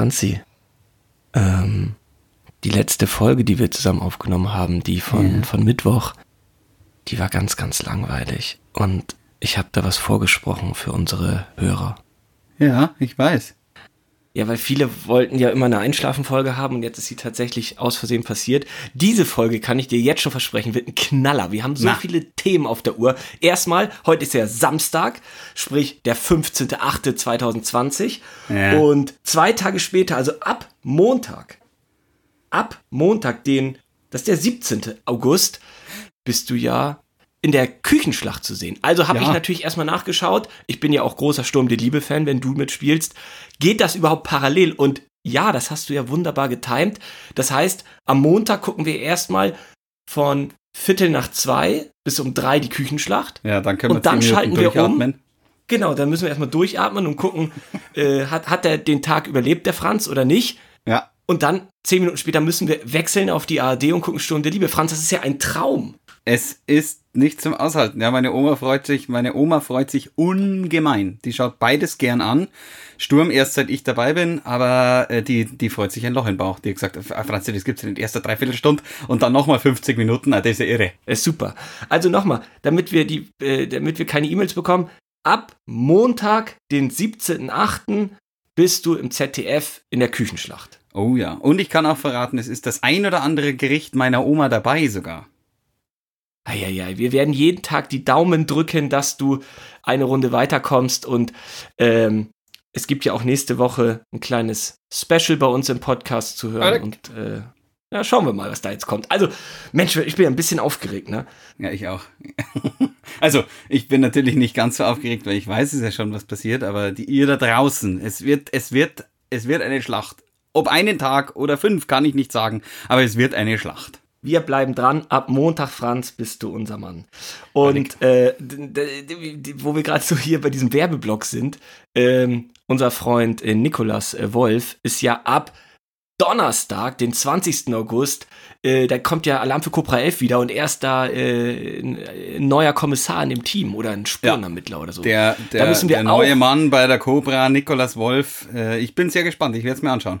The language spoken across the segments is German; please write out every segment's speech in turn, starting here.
Franzi, ähm, die letzte Folge, die wir zusammen aufgenommen haben, die von, Ja. von Mittwoch, die war ganz, ganz langweilig. Und ich habe da was vorgesprochen für unsere Hörer. Ja, ich weiß. Ja, weil viele wollten ja immer eine Einschlafenfolge haben und jetzt ist sie tatsächlich aus Versehen passiert. Diese Folge kann ich dir jetzt schon versprechen, wird ein Knaller. Wir haben so Na. viele Themen auf der Uhr. Erstmal, heute ist ja Samstag, sprich der 15.08.2020. Ja. Und zwei Tage später, also ab Montag, ab Montag, den, das ist der 17. August, bist du ja in der Küchenschlacht zu sehen. Also habe Ja. ich natürlich erstmal nachgeschaut. Ich bin ja auch großer Sturm der Liebe-Fan, wenn du mitspielst. Geht das überhaupt parallel? Und ja, das hast du ja wunderbar getimt. Das heißt, am Montag gucken wir erstmal von Viertel nach zwei bis um drei die Küchenschlacht. Ja, dann können wir Und dann schalten wir um. Genau, dann müssen wir erstmal durchatmen und gucken, äh, hat, hat er den Tag überlebt, der Franz, oder nicht? Ja, Und dann, zehn Minuten später, müssen wir wechseln auf die ARD und gucken Sturm der Liebe. Franz, das ist ja ein Traum. Es ist nicht zum Aushalten. Ja, meine Oma freut sich, meine Oma freut sich ungemein. Die schaut beides gern an. Sturm erst seit ich dabei bin, aber äh, die, die freut sich ein Loch im Bauch. Die hat gesagt, "Ah, Franzi, das gibt's in erster Dreiviertelstunde und dann nochmal 50 Minuten. Ah, das ist ja irre. Ist super. Also nochmal, damit wir die, äh, damit wir keine E-Mails bekommen, ab Montag, den 17.8. bist du im ZDF in der Küchenschlacht. Oh ja. Und ich kann auch verraten, es ist das ein oder andere Gericht meiner Oma dabei sogar. Eieiei, wir werden jeden Tag die Daumen drücken, dass du eine Runde weiterkommst und ähm, es gibt ja auch nächste Woche ein kleines Special bei uns im Podcast zu hören und äh, ja, schauen wir mal, was da jetzt kommt. Also, Mensch, ich bin ja ein bisschen aufgeregt, ne? Ja, ich auch. Also, ich bin natürlich nicht ganz so aufgeregt, weil ich weiß es ja schon, was passiert, aber die, ihr da draußen, es wird, es wird, es wird eine Schlacht. Ob einen Tag oder fünf, kann ich nicht sagen, aber es wird eine Schlacht. Wir bleiben dran. Ab Montag, Franz, bist du unser Mann. Und äh, wo wir gerade so hier bei diesem Werbeblock sind, ähm, unser Freund äh, Nikolas äh, Wolf ist ja ab Donnerstag, den 20. August, äh, da kommt ja Alarm für Cobra 11 wieder und er ist da äh, ein, neuer Kommissar in dem Team oder ein Spurenermittler oder so. Der, da der, müssen wir der neue Mann bei der Cobra, Nikolas Wolf, äh, ich bin sehr gespannt, ich werde es mir anschauen.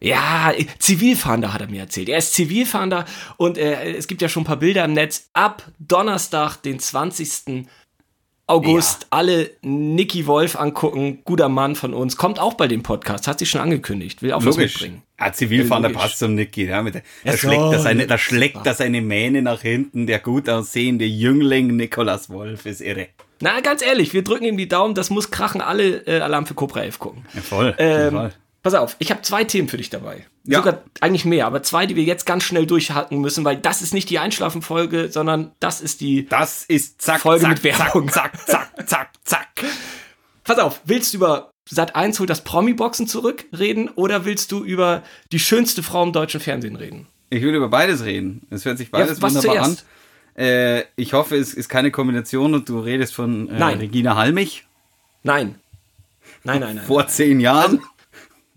Ja, Zivilfahnder hat er mir erzählt. Er ist Zivilfahnder und äh, es gibt ja schon ein paar Bilder im Netz. Ab Donnerstag, den 20. August, alle Nicky Wolf angucken. Guter Mann von uns. Kommt auch bei dem Podcast, hat sich schon angekündigt. Will auch was Logisch. mitbringen. Ah, Zivilfahnder Logisch. passt zum Niki. Ja, mit da Ja, schlägt, er seine, da das schlägt er seine Mähne nach hinten. Der gut aussehende Jüngling Nikolas Wolf ist irre. Na, ganz ehrlich, wir drücken ihm die Daumen. Das muss krachen. Alle äh, Alarm für Cobra 11 gucken. Ja, voll. Ähm, voll. Pass auf, ich habe zwei Themen für dich dabei. Ja. Sogar eigentlich mehr, aber zwei, die wir jetzt ganz schnell durchhacken müssen, weil das ist nicht die Einschlafenfolge, sondern das ist die Das ist zack, Folge zack, mit Werbung. zack, zack, zack, zack. Pass auf, willst du über Sat 1 holt das Promi-Boxen zurück reden oder willst du über die schönste Frau im deutschen Fernsehen reden? Ich will über beides reden. Es hört sich beides Ja, was wunderbar zuerst? an. Äh, ich hoffe, es ist keine Kombination und du redest von äh, Nein. Regina Halmich Nein. Nein, nein, nein. vor zehn Jahren.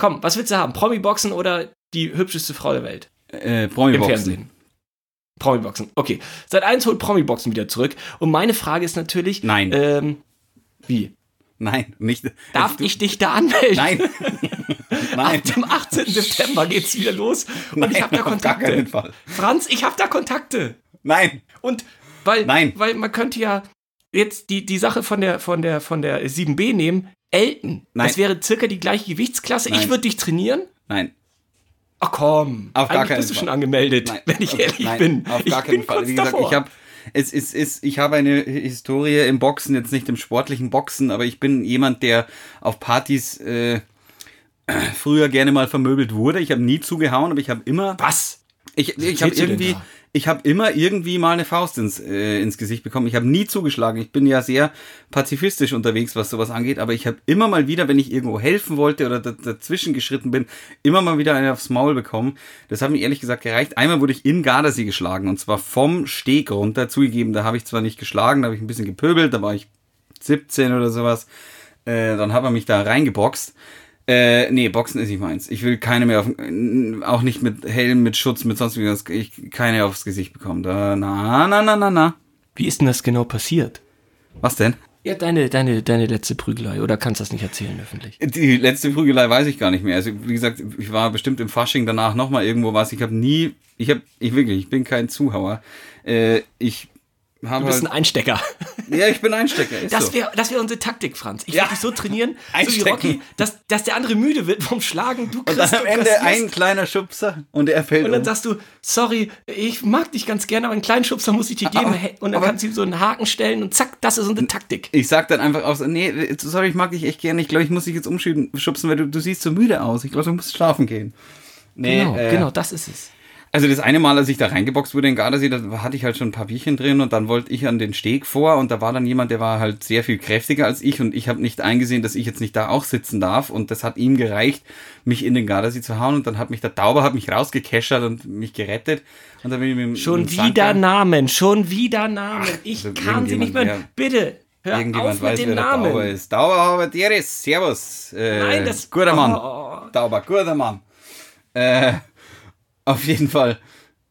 Komm, was willst du haben? Promi-Boxen oder die hübscheste Frau der Welt? Äh, Im Promi-Boxen. Fernsehen. Promi-Boxen. Okay. Sat 1 holt Promi-Boxen wieder zurück. Und meine Frage ist natürlich. Nein. Ähm, wie? Nein, nicht. Darf ich dich da anmelden? Nein. Nein. Ab dem 18. September geht's wieder los. Und Nein, ich habe da auf gar Kontakte. keinen Fall. Franz, ich habe da Kontakte. Nein. Und weil, Nein. weil man könnte ja jetzt die, die Sache von der, von der, von der 7b nehmen. Elton. Nein. Das wäre circa die gleiche Gewichtsklasse. Ich Nein. würde dich trainieren. Nein. Ach komm. Auf gar keinen bist du schon Fall. angemeldet, Nein. wenn ich ehrlich Nein, bin. Auf ich gar bin keinen Fall. Wie gesagt, davor. ich habe es ist, ist, ich habe eine Historie im Boxen, jetzt nicht im sportlichen Boxen, aber ich bin jemand, der auf Partys äh, früher gerne mal vermöbelt wurde. Ich habe nie zugehauen, aber ich habe immer Was? ich, ich habe irgendwie? Ich habe immer irgendwie mal eine Faust ins, äh, ins Gesicht bekommen. Ich habe nie zugeschlagen. Ich bin ja sehr pazifistisch unterwegs, was sowas angeht, aber ich habe immer mal wieder, wenn ich irgendwo helfen wollte oder da- dazwischen geschritten bin, immer mal wieder eine aufs Maul bekommen. Das hat mir ehrlich gesagt gereicht. Einmal wurde ich in Gardasee geschlagen und zwar vom Steg runter. Zugegeben, da habe ich zwar nicht geschlagen, da habe ich ein bisschen gepöbelt, da war ich 17 oder sowas. Äh, dann hat er mich da reingeboxt. Äh, nee, Boxen ist nicht meins. Ich will keine mehr auf, auch nicht mit Helm, mit Schutz, mit sonst was, ich keine aufs Gesicht bekommen. Da, na, na, na, na, na. Wie ist denn das genau passiert? Was denn? Ja, deine, deine, deine letzte Prügelei. Oder kannst du das nicht erzählen öffentlich? Die letzte Prügelei weiß ich gar nicht mehr. Also, wie gesagt, ich war bestimmt im Fasching danach nochmal irgendwo was. Ich habe nie, ich habe, ich wirklich, ich bin kein Zuhauer. Äh, ich Du bist ein Einstecker. Ja, ich bin Einstecker. das wäre das wär unsere Taktik, Franz. Ich ja. würde dich so trainieren, so wie Rocky, dass, dass der andere müde wird vom Schlagen. Du kriegst, und dann am Ende ein kleiner Schubser und er fällt Und dann um. sagst du, sorry, ich mag dich ganz gerne, aber einen kleinen Schubser muss ich dir geben. Aber, und dann kannst du so einen Haken stellen und zack, das ist unsere Taktik. Ich sag dann einfach aus, nee, sorry, ich mag dich echt gerne. Ich glaube, ich muss dich jetzt umschubsen, weil du, du siehst so müde aus. Ich glaube, du musst schlafen gehen. Nee, genau, äh, genau, das ist es. Also das eine Mal, als ich da reingeboxt wurde in Gardasee, da hatte ich halt schon ein paar Bierchen drin und dann wollte ich an den Steg vor und da war dann jemand, der war halt sehr viel kräftiger als ich und ich habe nicht eingesehen, dass ich jetzt nicht da auch sitzen darf und das hat ihm gereicht, mich in den Gardasee zu hauen und dann hat mich der Tauber hat mich rausgekeschert und mich gerettet und dann bin ich mit Schon mit wieder Namen, schon wieder Namen. Ich also kann sie nicht mehr. Ja, Bitte, Hör Irgendjemand auf weiß, mit dem wer Namen. der Tauber ist. Tauber Habertieres, servus. Äh, Nein, das... Guter Mann. Oh. Tauber, guter Mann. Äh, auf jeden Fall.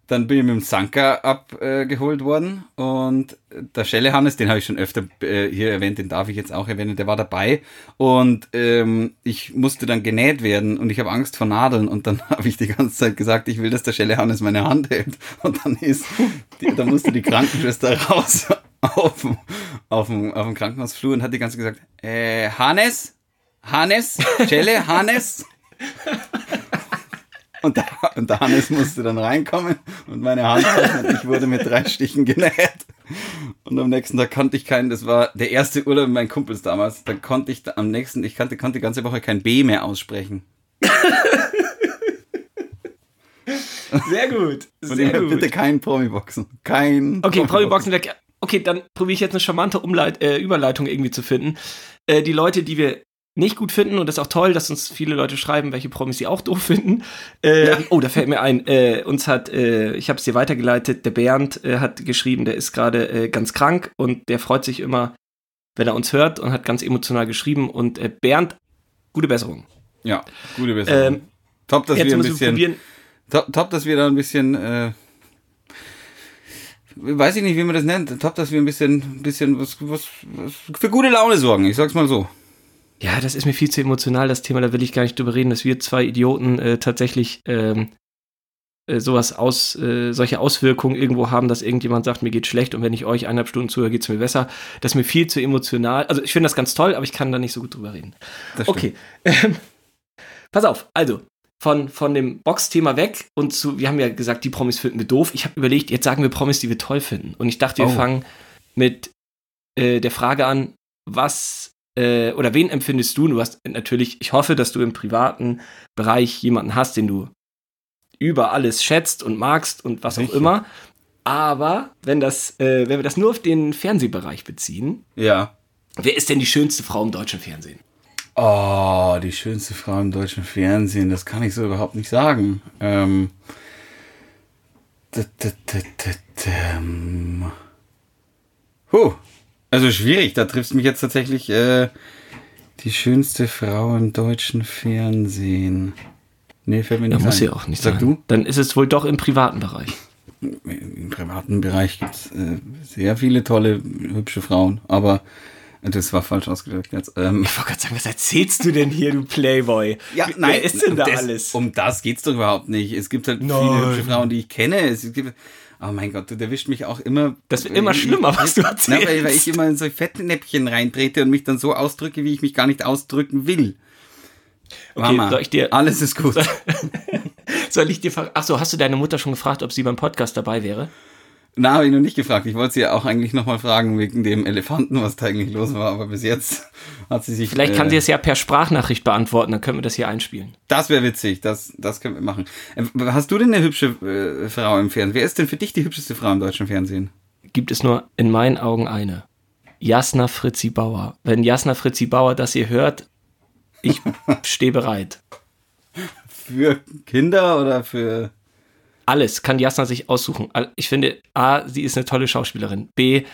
Dann bin ich mit dem Sanka abgeholt äh, worden. Und der Schelle Hannes, den habe ich schon öfter äh, hier erwähnt, den darf ich jetzt auch erwähnen, der war dabei. Und ähm, ich musste dann genäht werden und ich habe Angst vor Nadeln. Und dann habe ich die ganze Zeit gesagt, ich will, dass der Schelle Hannes meine Hand hält. Und dann ist, die, musste die Krankenschwester raus auf, auf, dem, auf dem Krankenhausflur und hat die ganze Zeit gesagt, äh, Hannes, Hannes, Schelle, Hannes und der, und der Hannes musste dann reinkommen und meine Hand und ich wurde mit drei Stichen genäht. Und am nächsten Tag konnte ich keinen, das war der erste Urlaub mit meinen Kumpels damals, da konnte ich am nächsten, ich konnte, konnte die ganze Woche kein B mehr aussprechen. Sehr gut. Sehr gut. bitte kein Promi-Boxen. Kein. Okay, Promi-Boxen weg. Okay, dann probiere ich jetzt eine charmante Umleit äh, Überleitung irgendwie zu finden. Äh, die Leute, die wir nicht gut finden und das ist auch toll, dass uns viele Leute schreiben, welche Promis sie auch doof finden. Äh, ja. Oh, da fällt mir ein, äh, uns hat, äh, ich habe es dir weitergeleitet, der Bernd äh, hat geschrieben, der ist gerade äh, ganz krank und der freut sich immer, wenn er uns hört und hat ganz emotional geschrieben und äh, Bernd, gute Besserung. Ja, gute Besserung. Ähm, top, dass wir ein bisschen, top, top, dass wir da ein bisschen, weiß ich nicht, wie man das nennt, top, dass wir ein bisschen, bisschen was, was, was für gute Laune sorgen, ich sag's mal so ja, das ist mir viel zu emotional, das Thema, da will ich gar nicht drüber reden, dass wir zwei Idioten äh, tatsächlich ähm, äh, sowas aus, äh, solche Auswirkungen irgendwo haben, dass irgendjemand sagt, mir geht schlecht und wenn ich euch eineinhalb Stunden zuhöre, geht es mir besser. Das ist mir viel zu emotional. Also ich finde das ganz toll, aber ich kann da nicht so gut drüber reden. Okay. Ähm, pass auf, also. Von, von dem Box-Thema weg und zu, wir haben ja gesagt, die Promis finden wir doof. Ich habe überlegt, jetzt sagen wir Promis, die wir toll finden. Und ich dachte, wir oh. fangen mit äh, der Frage an, was äh, oder wen empfindest du? Du hast natürlich, ich hoffe, dass du im privaten Bereich jemanden hast, den du über alles schätzt und magst und was auch immer. Aber wenn das, äh, wenn wir das nur auf den Fernsehbereich beziehen, ja. Wer ist denn die schönste Frau im deutschen Fernsehen? Oh, die schönste Frau im deutschen Fernsehen, das kann ich so überhaupt nicht sagen. Ähm, Huh, also schwierig, da triffst du mich jetzt tatsächlich äh, die schönste Frau im deutschen Fernsehen. Nee, fällt mir nicht da muss sie auch nicht Sag sein. du? Dann ist es wohl doch im privaten Bereich. Im privaten Bereich gibt es äh, sehr viele tolle, hübsche Frauen, aber das war falsch ausgedrückt jetzt. Ähm, ich wollte gerade sagen, was erzählst du denn hier, du Playboy? Ja, nein, Wer ist denn da das, alles? Um das geht's doch überhaupt nicht. Es gibt halt nein. viele hübsche Frauen, die ich kenne. Es gibt, Oh mein Gott, du erwischt mich auch immer. Das wird immer schlimmer, was du erzählst. Na, weil, weil ich immer in so Fettnäpfchen reintrete und mich dann so ausdrücke, wie ich mich gar nicht ausdrücken will. Okay, Mama, soll ich dir. Alles ist gut. soll ich dir. Achso, hast du deine Mutter schon gefragt, ob sie beim Podcast dabei wäre? Na, habe ich noch nicht gefragt. Ich wollte sie ja auch eigentlich nochmal fragen wegen dem Elefanten, was da eigentlich los war. Aber bis jetzt hat sie sich. Vielleicht äh, kann sie es ja per Sprachnachricht beantworten, dann können wir das hier einspielen. Das wäre witzig, das, das können wir machen. Äh, hast du denn eine hübsche äh, Frau im Fernsehen? Wer ist denn für dich die hübscheste Frau im deutschen Fernsehen? Gibt es nur in meinen Augen eine. Jasna Fritzi Bauer. Wenn Jasna Fritzi Bauer das hier hört, ich stehe bereit. Für Kinder oder für alles kann Jasna sich aussuchen. Ich finde, A, sie ist eine tolle Schauspielerin. B,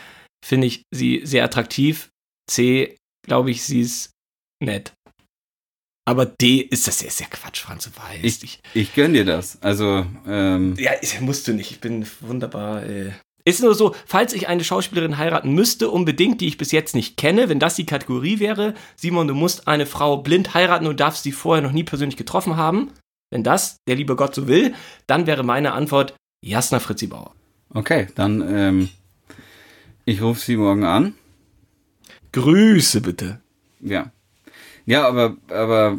finde ich sie sehr attraktiv. C, glaube ich, sie ist nett. Aber D ist das ja Quatsch, Franz, du weißt. Ich, ich, ich gönn dir das. Also, ähm Ja, musst du nicht. Ich bin wunderbar. Äh, Ist nur so, falls ich eine Schauspielerin heiraten müsste, unbedingt, die ich bis jetzt nicht kenne, wenn das die Kategorie wäre, Simon, du musst eine Frau blind heiraten und darfst sie vorher noch nie persönlich getroffen haben. Wenn das der liebe Gott so will, dann wäre meine Antwort Jasna Fritzi Bauer. Okay, dann ähm, ich rufe sie morgen an. Grüße bitte. Ja. Ja, aber, aber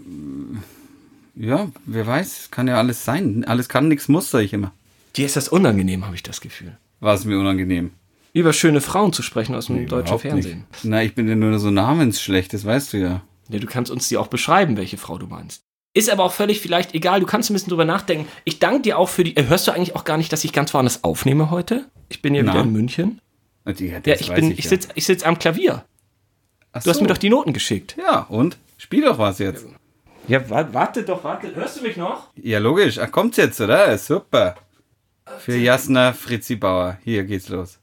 ja, wer weiß, kann ja alles sein. Alles kann, nichts muss, sage ich immer. Dir ist das unangenehm, habe ich das Gefühl. War es mir unangenehm. Über schöne Frauen zu sprechen aus dem Nee, deutschen Fernsehen. Nicht. Na, ich bin ja nur so namensschlecht, das weißt du ja. Ja, du kannst uns die auch beschreiben, welche Frau du meinst. Ist aber auch völlig vielleicht egal, du kannst ein bisschen drüber nachdenken. Ich danke dir auch für die. Äh, hörst du eigentlich auch gar nicht, dass ich ganz woanders aufnehme heute? Ich bin ja Na? wieder in München. Die, Ja, ich bin, ich ich sitze ich sitz am Klavier. Ach Du hast so. mir doch die Noten geschickt. Ja, und? Spiel doch was jetzt. Ja, wa warte doch, warte. Hörst du mich noch? Ja, logisch. Ach, kommt's jetzt, oder? Super. Für Jasna Fritzi Bauer. Hier geht's los.